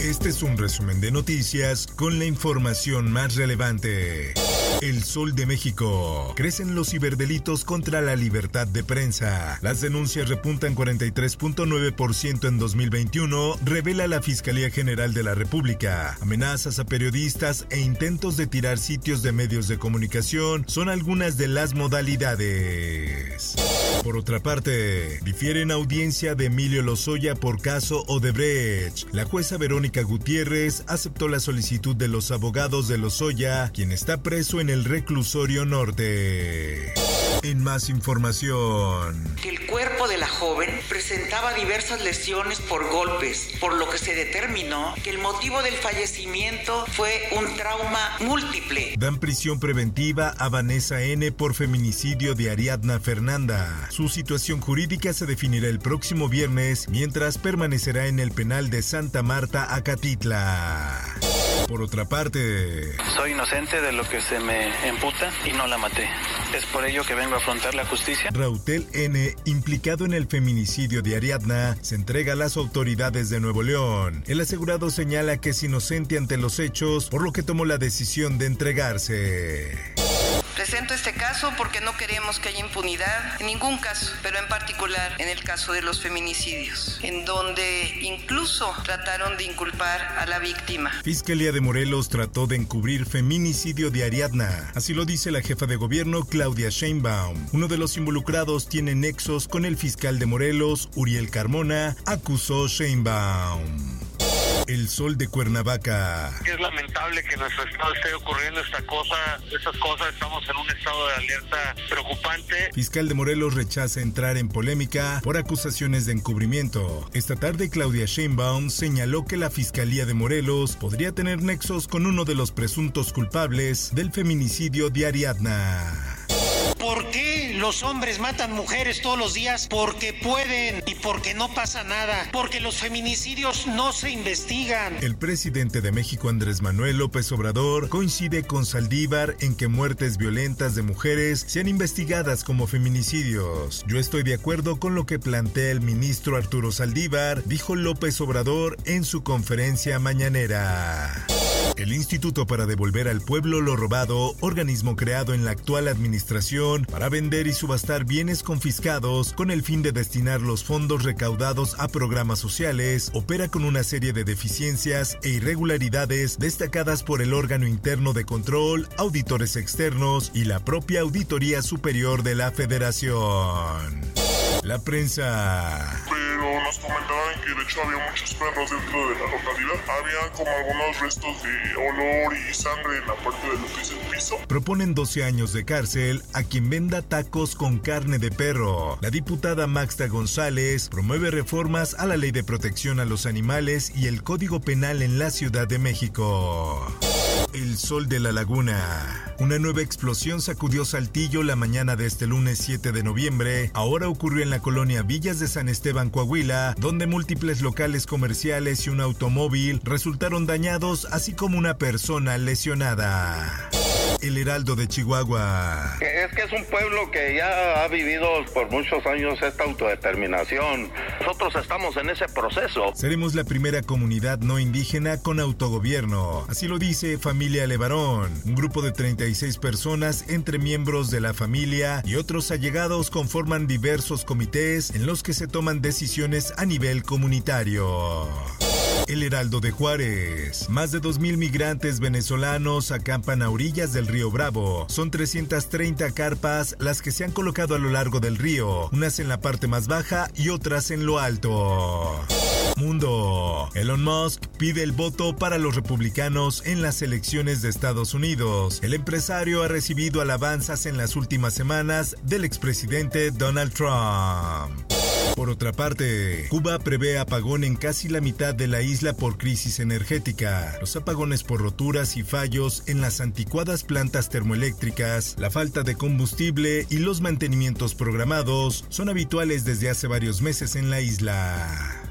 Este es un resumen de noticias con la información más relevante. El Sol de México. Crecen los ciberdelitos contra la libertad de prensa. Las denuncias repuntan 43.9% en 2021, revela la Fiscalía General de la República. Amenazas a periodistas e intentos de tirar sitios de medios de comunicación son algunas de las modalidades. Por otra parte, difieren audiencia de Emilio Lozoya por caso Odebrecht. La jueza Verónica Gutiérrez aceptó la solicitud de los abogados de Lozoya, quien está preso en el reclusorio norte. En más información. El cuerpo de la joven presentaba diversas lesiones por golpes, por lo que se determinó que el motivo del fallecimiento fue un trauma múltiple. Dan prisión preventiva a Vanessa N. por feminicidio de Ariadna Fernanda. Su situación jurídica se definirá el próximo viernes, mientras permanecerá en el penal de Santa Marta, Acatitla. Por otra parte, soy inocente de lo que se me imputa y no la maté. Es por ello que vengo a afrontar la justicia. Rautel N., implicado en el feminicidio de Ariadna, se entrega a las autoridades de Nuevo León. El asegurado señala que es inocente ante los hechos, por lo que tomó la decisión de entregarse. Presento este caso porque no queremos que haya impunidad en ningún caso, pero en particular en el caso de los feminicidios, en donde incluso trataron de inculpar a la víctima. Fiscalía de Morelos trató de encubrir feminicidio de Ariadna. Así lo dice la jefa de gobierno Claudia Sheinbaum. Uno de los involucrados tiene nexos con el fiscal de Morelos, Uriel Carmona, acusó Sheinbaum. El sol de Cuernavaca. Es lamentable que en nuestro estado esté ocurriendo esta cosa, estas cosas, estamos en un estado de alerta preocupante. Fiscal de Morelos rechaza entrar en polémica por acusaciones de encubrimiento. Esta tarde Claudia Sheinbaum señaló que la Fiscalía de Morelos podría tener nexos con uno de los presuntos culpables del feminicidio de Ariadna. ¿Por qué los hombres matan mujeres todos los días? Porque pueden y porque no pasa nada. Porque los feminicidios no se investigan. El presidente de México, Andrés Manuel López Obrador, coincide con Saldívar en que muertes violentas de mujeres sean investigadas como feminicidios. Yo estoy de acuerdo con lo que plantea el ministro Arturo Saldívar, dijo López Obrador en su conferencia mañanera. El Instituto para Devolver al Pueblo lo Robado, organismo creado en la actual administración para vender y subastar bienes confiscados con el fin de destinar los fondos recaudados a programas sociales, opera con una serie de deficiencias e irregularidades destacadas por el órgano interno de control, auditores externos y la propia Auditoría Superior de la Federación. La prensa pero nos comentaban que de hecho había muchos perros dentro de la localidad. Había como algunos restos de olor y sangre en la parte de lo que es el piso. Proponen 12 años de cárcel a quien venda tacos con carne de perro. La diputada Maxta González promueve reformas a la ley de protección a los animales y el Código Penal en la Ciudad de México. El sol de la laguna. Una nueva explosión sacudió Saltillo la mañana de este lunes 7 de noviembre. Ahora ocurrió en la colonia Villas de San Esteban, Coahuila, donde múltiples locales comerciales y un automóvil resultaron dañados, así como una persona lesionada. El Heraldo de Chihuahua. Es que es un pueblo que ya ha vivido por muchos años esta autodeterminación. Nosotros estamos en ese proceso. Seremos la primera comunidad no indígena con autogobierno. Así lo dice Familia Levarón, un grupo de 36 personas entre miembros de la familia y otros allegados conforman diversos comités en los que se toman decisiones a nivel comunitario. El Heraldo de Juárez. Más de 2.000 migrantes venezolanos acampan a orillas del río Bravo. Son 330 carpas las que se han colocado a lo largo del río, unas en la parte más baja y otras en lo alto. Mundo. Elon Musk pide el voto para los republicanos en las elecciones de Estados Unidos. El empresario ha recibido alabanzas en las últimas semanas del expresidente Donald Trump. Por otra parte, Cuba prevé apagón en casi la mitad de la isla por crisis energética. Los apagones por roturas y fallos en las anticuadas plantas termoeléctricas, la falta de combustible y los mantenimientos programados son habituales desde hace varios meses en la isla.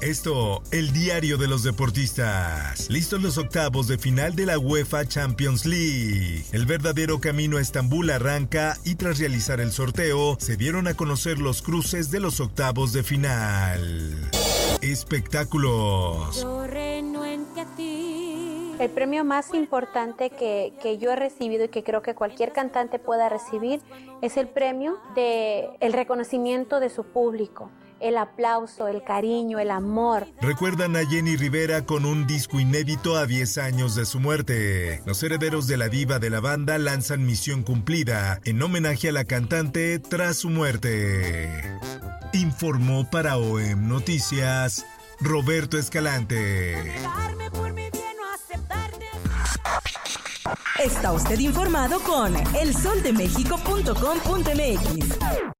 Esto, el diario de los deportistas. Listos los octavos de final de la UEFA Champions League. El verdadero camino a Estambul arranca y tras realizar el sorteo, se dieron a conocer los cruces de los octavos de final. Espectáculos. El premio más importante que, que, yo he recibido y que creo que cualquier cantante pueda recibir es el premio de el reconocimiento de su público el aplauso, el cariño, el amor. Recuerdan a Jenny Rivera con un disco inédito a 10 años de su muerte. Los herederos de la diva de la banda lanzan Misión Cumplida en homenaje a la cantante tras su muerte. Informó para OEM Noticias Roberto Escalante. Está usted informado con elsoldemexico.com.mx.